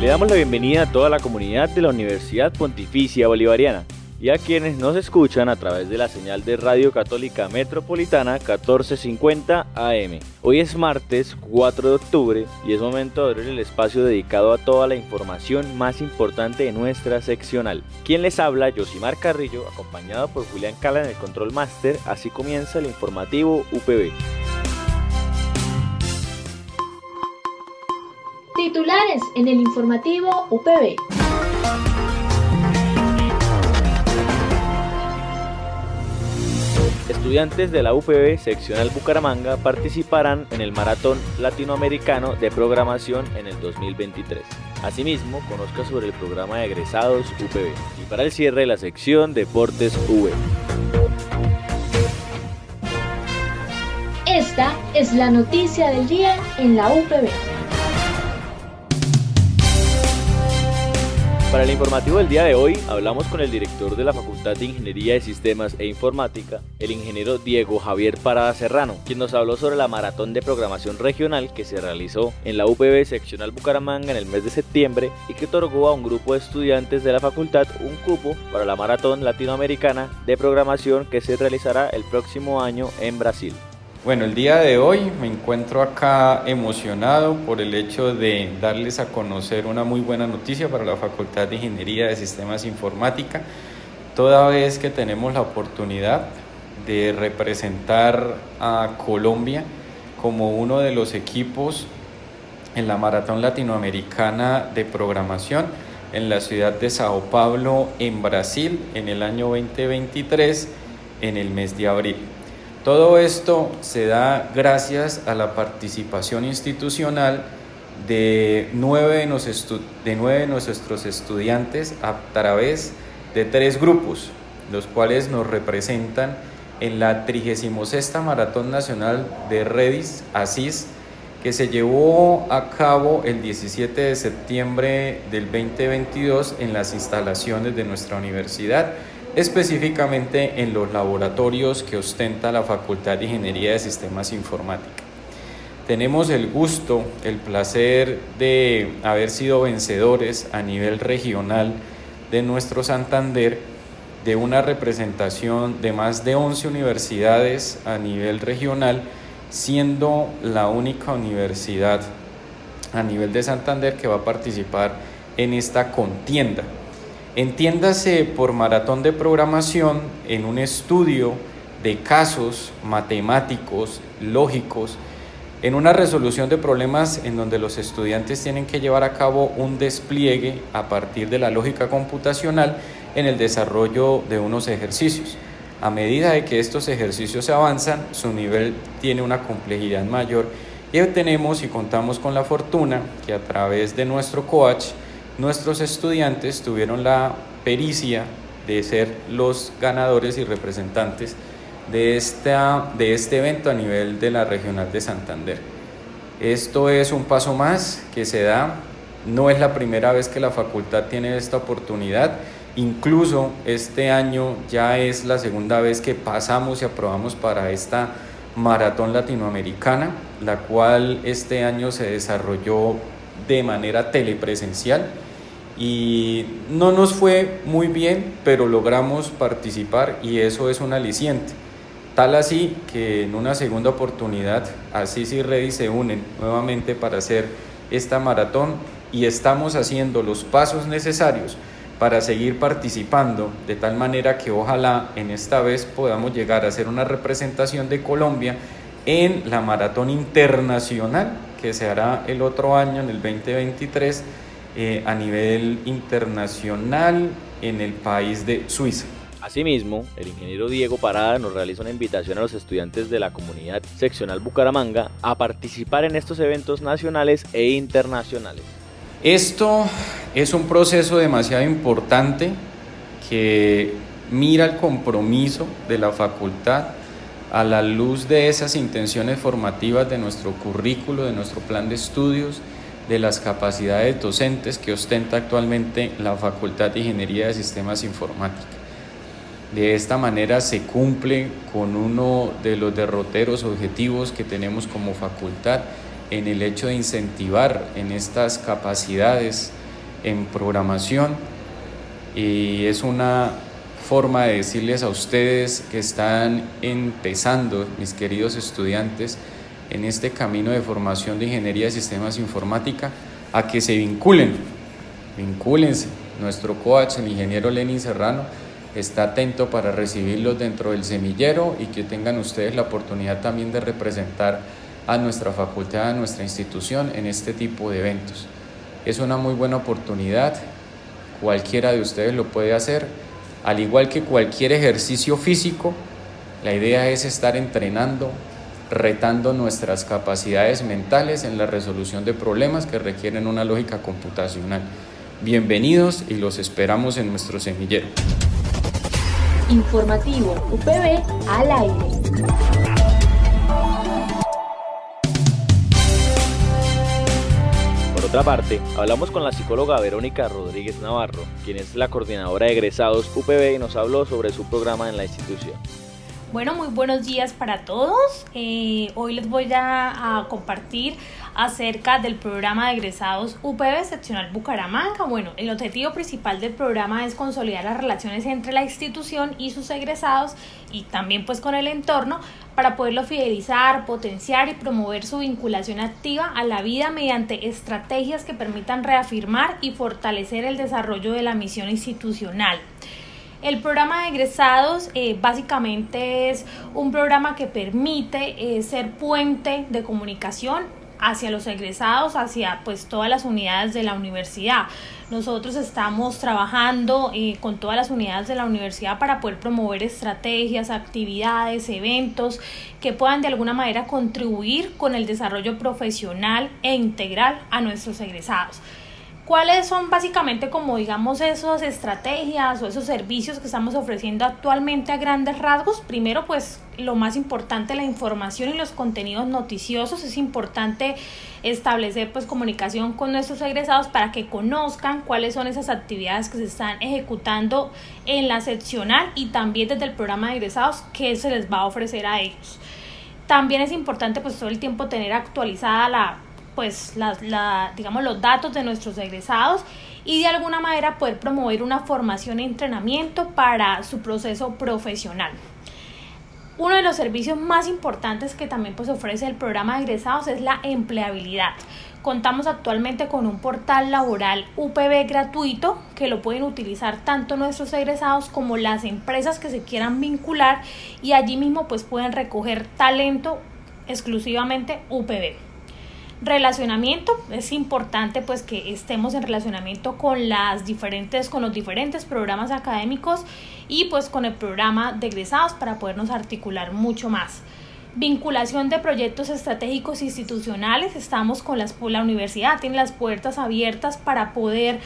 Le damos la bienvenida a toda la comunidad de la Universidad Pontificia Bolivariana y a quienes nos escuchan a través de la señal de Radio Católica Metropolitana 1450 AM. Hoy es martes 4 de octubre y es momento de abrir el espacio dedicado a toda la información más importante de nuestra seccional. Quien les habla, Josimar Carrillo, acompañado por Julián Cala en el Control Master. Así comienza el informativo UPB. Titulares en el informativo UPB. Estudiantes de la UPB seccional Bucaramanga participarán en el Maratón Latinoamericano de Programación en el 2023. Asimismo, conozca sobre el programa de egresados UPB y para el cierre la sección Deportes V. Esta es la noticia del día en la UPB. Para el informativo del día de hoy hablamos con el director de la Facultad de Ingeniería de Sistemas e Informática, el ingeniero Diego Javier Parada Serrano, quien nos habló sobre la maratón de programación regional que se realizó en la UPB seccional Bucaramanga en el mes de septiembre y que otorgó a un grupo de estudiantes de la facultad un cupo para la maratón latinoamericana de programación que se realizará el próximo año en Brasil. Bueno, el día de hoy me encuentro acá emocionado por el hecho de darles a conocer una muy buena noticia para la Facultad de Ingeniería de Sistemas Informática, toda vez que tenemos la oportunidad de representar a Colombia como uno de los equipos en la Maratón Latinoamericana de Programación en la ciudad de Sao Paulo, en Brasil, en el año 2023, en el mes de abril. Todo esto se da gracias a la participación institucional de nueve de, nuestros estudiantes a través de tres grupos, los cuales nos representan en la 36 Maratón Nacional de Redis, Asís, que se llevó a cabo el 17 de septiembre del 2022 en las instalaciones de nuestra universidad específicamente en los laboratorios que ostenta la Facultad de Ingeniería de Sistemas Informática. Tenemos el gusto, el placer de haber sido vencedores a nivel regional de nuestro Santander de una representación de más de 11 universidades a nivel regional, siendo la única universidad a nivel de Santander que va a participar en esta contienda. Entiéndase por maratón de programación en un estudio de casos matemáticos, lógicos, en una resolución de problemas en donde los estudiantes tienen que llevar a cabo un despliegue a partir de la lógica computacional en el desarrollo de unos ejercicios. A medida de que estos ejercicios avanzan, su nivel tiene una complejidad mayor y tenemos y contamos con la fortuna que a través de nuestro coach nuestros estudiantes tuvieron la pericia de ser los ganadores y representantes de, esta, de este evento a nivel de la Regional de Santander. Esto es un paso más que se da, no es la primera vez que la facultad tiene esta oportunidad, incluso este año ya es la segunda vez que pasamos y aprobamos para esta maratón latinoamericana, la cual este año se desarrolló de manera telepresencial y no nos fue muy bien, pero logramos participar y eso es un aliciente. Tal así que en una segunda oportunidad Asís y Reddy se unen nuevamente para hacer esta maratón y estamos haciendo los pasos necesarios para seguir participando de tal manera que ojalá en esta vez podamos llegar a hacer una representación de Colombia en la maratón internacional que se hará el otro año en el 2023 eh, a nivel internacional en el país de Suiza. Asimismo, el ingeniero Diego Parada nos realiza una invitación a los estudiantes de la comunidad seccional Bucaramanga a participar en estos eventos nacionales e internacionales. Esto es un proceso demasiado importante que mira el compromiso de la facultad a la luz de esas intenciones formativas de nuestro currículo, de nuestro plan de estudios, de las capacidades docentes que ostenta actualmente la Facultad de Ingeniería de Sistemas Informáticos. De esta manera se cumple con uno de los derroteros objetivos que tenemos como facultad en el hecho de incentivar en estas capacidades en programación y es una forma de decirles a ustedes que están empezando, mis queridos estudiantes, en este camino de formación de ingeniería de sistemas informática, a que se vinculen, vincúlense. Nuestro coach, el ingeniero Lenin Serrano, está atento para recibirlos dentro del semillero y que tengan ustedes la oportunidad también de representar a nuestra facultad, a nuestra institución en este tipo de eventos. Es una muy buena oportunidad, cualquiera de ustedes lo puede hacer al igual que cualquier ejercicio físico, la idea es estar entrenando, retando nuestras capacidades mentales en la resolución de problemas que requieren una lógica computacional. Bienvenidos y los esperamos en nuestro semillero. Informativo UPB al aire. Otra parte, hablamos con la psicóloga Verónica Rodríguez Navarro, quien es la coordinadora de egresados UPB y nos habló sobre su programa en la institución. Bueno, muy buenos días para todos. Eh, hoy les voy a, a, compartir acerca del programa de egresados UPB seccional Bucaramanga. Bueno, el objetivo principal del programa es consolidar las relaciones entre la institución y sus egresados y también pues con el entorno para poderlo fidelizar, potenciar y promover su vinculación activa a la vida mediante estrategias que permitan reafirmar y fortalecer el desarrollo de la misión institucional. El programa de egresados eh, básicamente es un programa que permite eh, ser puente de comunicación hacia los egresados, hacia pues todas las unidades de la universidad. Nosotros estamos trabajando eh, con todas las unidades de la universidad para poder promover estrategias, actividades, eventos que puedan de alguna manera contribuir con el desarrollo profesional e integral a nuestros egresados. ¿Cuáles son básicamente como digamos esas estrategias o esos servicios que estamos ofreciendo actualmente a grandes rasgos? Primero pues lo más importante la información y los contenidos noticiosos. Es importante establecer pues comunicación con nuestros egresados para que conozcan cuáles son esas actividades que se están ejecutando en la seccional y también desde el programa de egresados que se les va a ofrecer a ellos. También es importante pues todo el tiempo tener actualizada la pues la, digamos los datos de nuestros egresados y de alguna manera poder promover una formación y entrenamiento para su proceso profesional. Uno de los servicios más importantes que también pues ofrece el programa de egresados es la empleabilidad. Contamos actualmente con un portal laboral UPB gratuito que lo pueden utilizar tanto nuestros egresados como las empresas que se quieran vincular y allí mismo pues pueden recoger talento exclusivamente UPB relacionamiento es importante pues que estemos en relacionamiento con las diferentes con los diferentes programas académicos y pues con el programa de egresados para podernos articular mucho más vinculación de proyectos estratégicos institucionales estamos con las, la universidad tiene las puertas abiertas para poder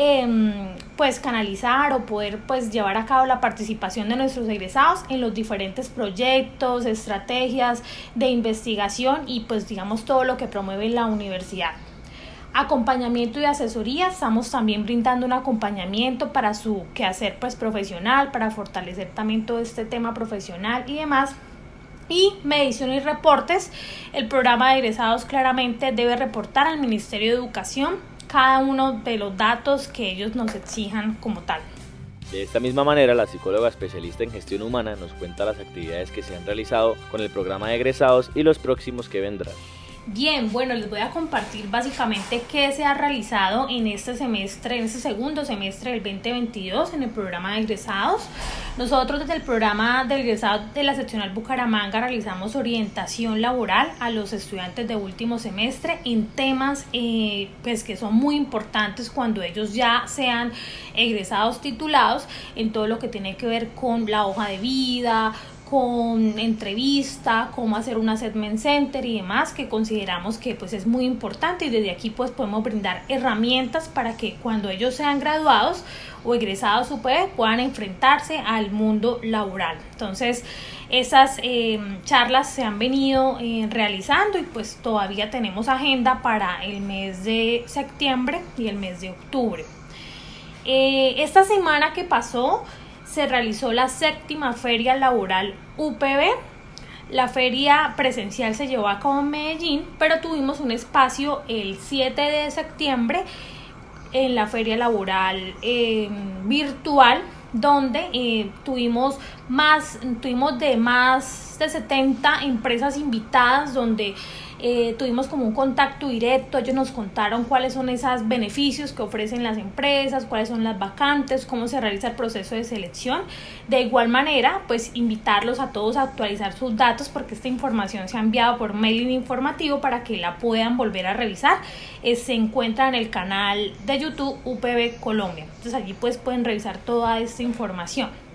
Em, pues canalizar o poder pues llevar a cabo la participación de nuestros egresados en los diferentes proyectos, estrategias de investigación y pues digamos todo lo que promueve la universidad acompañamiento y asesoría. Estamos también brindando un acompañamiento para su quehacer pues profesional, para fortalecer también todo este tema profesional y demás. Y medición y reportes. El programa de egresados claramente debe reportar al Ministerio de Educación cada uno de los datos que ellos nos exijan como tal. De esta misma manera, la psicóloga especialista en gestión humana nos cuenta las actividades que se han realizado con el programa de egresados y los próximos que vendrán. Bien, bueno, les voy a compartir básicamente qué se ha realizado en este semestre, en este segundo semestre del 2022 en el programa de egresados. Nosotros desde el programa de egresados de la seccional Bucaramanga realizamos orientación laboral a los estudiantes de último semestre en temas eh, pues que son muy importantes cuando ellos ya sean egresados titulados en todo lo que tiene que ver con la hoja de vida, con entrevista, cómo hacer un assessment center y demás que consideramos que pues es muy importante y desde aquí pues podemos brindar herramientas para que cuando ellos sean graduados o egresados UPB puedan enfrentarse al mundo laboral. Entonces esas em, charlas se han venido eh, realizando y pues todavía tenemos agenda para el mes de septiembre y el mes de octubre. Eh, esta semana que pasó se realizó la séptima feria laboral UPB. La feria presencial se llevó a cabo en Medellín, pero tuvimos un espacio el 7 de septiembre en la feria laboral em, virtual donde eh, tuvimos más tuvimos de más de 70 empresas invitadas donde eh, tuvimos como un contacto directo, ellos nos contaron cuáles son esos beneficios que ofrecen las empresas, cuáles son las vacantes, cómo se realiza el proceso de selección. De igual manera, pues invitarlos a todos a actualizar sus datos porque esta información se ha enviado por mailing informativo para que la puedan volver a revisar. Eh, se encuentra en el canal de YouTube UPB Colombia. Entonces allí pues pueden revisar toda esta información.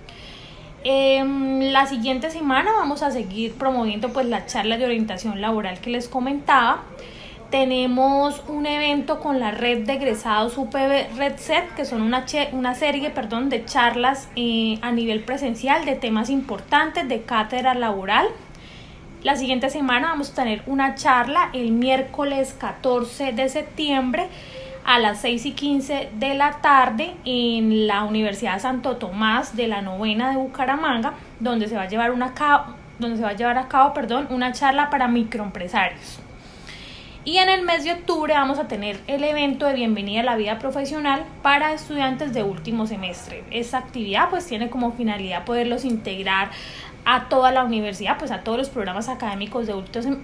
Eh, la siguiente semana vamos a seguir promoviendo pues la charla de orientación laboral que les comentaba. Tenemos un evento con la red de egresados UPB Red Set, que son una, una serie perdón, de charlas eh, a nivel presencial de temas importantes de cátedra laboral. La siguiente semana vamos a tener una charla el miércoles 14 de septiembre a las 6 y 15 de la tarde en la Universidad Santo Tomás de la novena de Bucaramanga, donde se va a llevar, una donde se va a, llevar a cabo perdón, una charla para microempresarios. Y en el mes de octubre vamos a tener el evento de bienvenida a la vida profesional para estudiantes de último semestre. Esta actividad pues tiene como finalidad poderlos integrar a toda la universidad, pues a todos los programas académicos de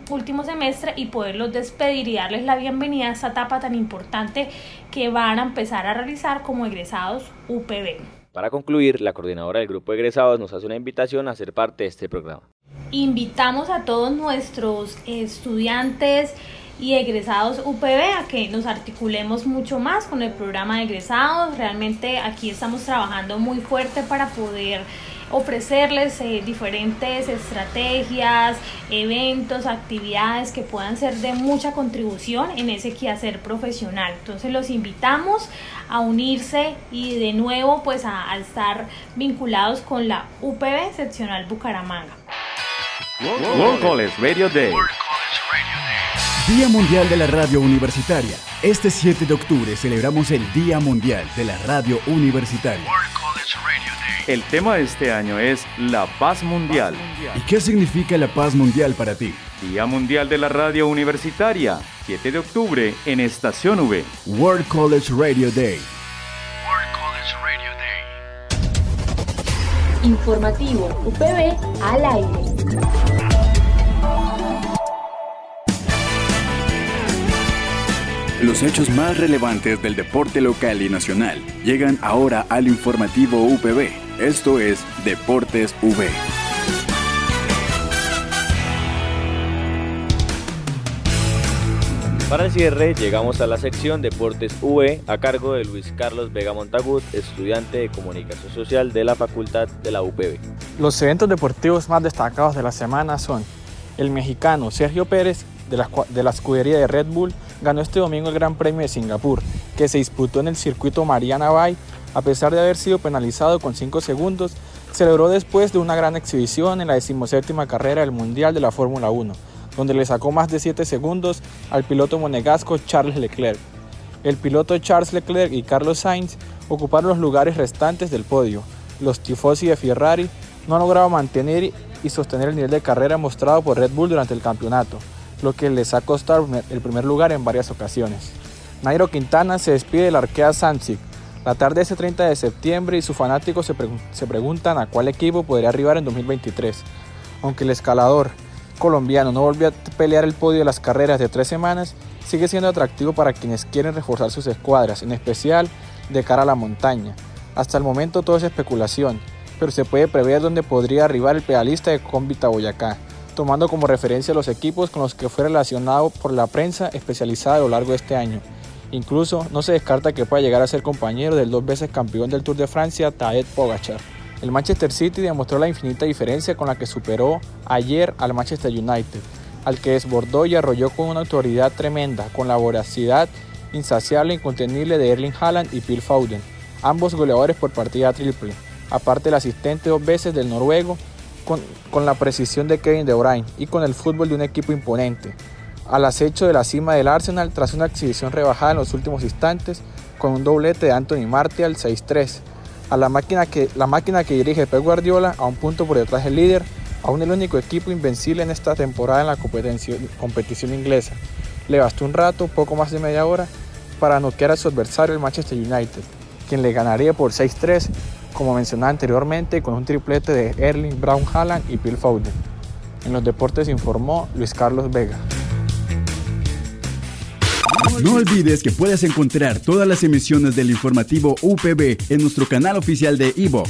último semestre y poderlos despedir y darles la bienvenida a esta etapa tan importante que van a empezar a realizar como egresados UPB. Para concluir, la coordinadora del grupo de egresados nos hace una invitación a ser parte de este programa. Invitamos a todos nuestros estudiantes y egresados UPB a que nos articulemos mucho más con el programa de egresados. Realmente aquí estamos trabajando muy fuerte para poder ofrecerles eh, diferentes estrategias, eventos, actividades que puedan ser de mucha contribución en ese quehacer profesional. Entonces los invitamos a unirse y de nuevo pues a, estar vinculados con la UPB seccional Bucaramanga. World College Radio Day. Día Mundial de la Radio Universitaria. Este 7 de octubre celebramos el Día Mundial de la Radio Universitaria. El tema de este año es la paz mundial. ¿Y qué significa la paz mundial para ti? Día Mundial de la Radio Universitaria, 7 de octubre en Estación V. World College Radio Day. World College Radio Day. Informativo UPB al aire. Los hechos más relevantes del deporte local y nacional llegan ahora al informativo UPB. Esto es Deportes V. Para el cierre llegamos a la sección Deportes V a cargo de Luis Carlos Vega Montagut, estudiante de Comunicación Social de la Facultad de la UPB. Los eventos deportivos más destacados de la semana son el mexicano Sergio Pérez de la, de la escudería de Red Bull ganó este domingo el Gran Premio de Singapur, que se disputó en el circuito Mariana Bay. A pesar de haber sido penalizado con 5 segundos, celebró después de una gran exhibición en la decimoséptima carrera del Mundial de la Fórmula 1, donde le sacó más de 7 segundos al piloto monegasco Charles Leclerc. El piloto Charles Leclerc y Carlos Sainz ocuparon los lugares restantes del podio. Los tifosi de Ferrari no han logrado mantener y sostener el nivel de carrera mostrado por Red Bull durante el campeonato, lo que les ha costado el primer lugar en varias ocasiones. Nairo Quintana se despide del Arkea Samsic. La tarde de ese 30 de septiembre y sus fanáticos se, preguntan a cuál equipo podría arribar en 2023. Aunque el escalador colombiano no volvió a pelear el podio de las carreras de tres semanas, sigue siendo atractivo para quienes quieren reforzar sus escuadras, en especial de cara a la montaña. Hasta el momento todo es especulación, pero se puede prever dónde podría arribar el pedalista de Combita Boyacá tomando como referencia los equipos con los que fue relacionado por la prensa especializada a lo largo de este año. Incluso no se descarta que pueda llegar a ser compañero del dos veces campeón del Tour de Francia, Tadej Pogacar. El Manchester City demostró la infinita diferencia con la que superó ayer al Manchester United, al que desbordó y arrolló con una autoridad tremenda, con la voracidad insaciable e incontenible de Erling Haaland y Phil Foden, ambos goleadores por partida triple, aparte el asistente dos veces del noruego, con, la precisión de Kevin De Bruyne y con el fútbol de un equipo imponente, al acecho de la cima del Arsenal tras una exhibición rebajada en los últimos instantes con un doblete de Anthony Martial 6-3, a la máquina, que, la máquina que dirige Pep Guardiola a un punto por detrás del líder, aún el único equipo invencible en esta temporada en la competición inglesa. Le bastó un rato, poco más de media hora, para noquear a su adversario el Manchester United, quien le ganaría por 6-3, como mencionaba anteriormente, con un triplete de Erling Brown Haaland y Phil Foden. En los deportes informó Luis Carlos Vega. No olvides que puedes encontrar todas las emisiones del informativo UPB en nuestro canal oficial de iVox,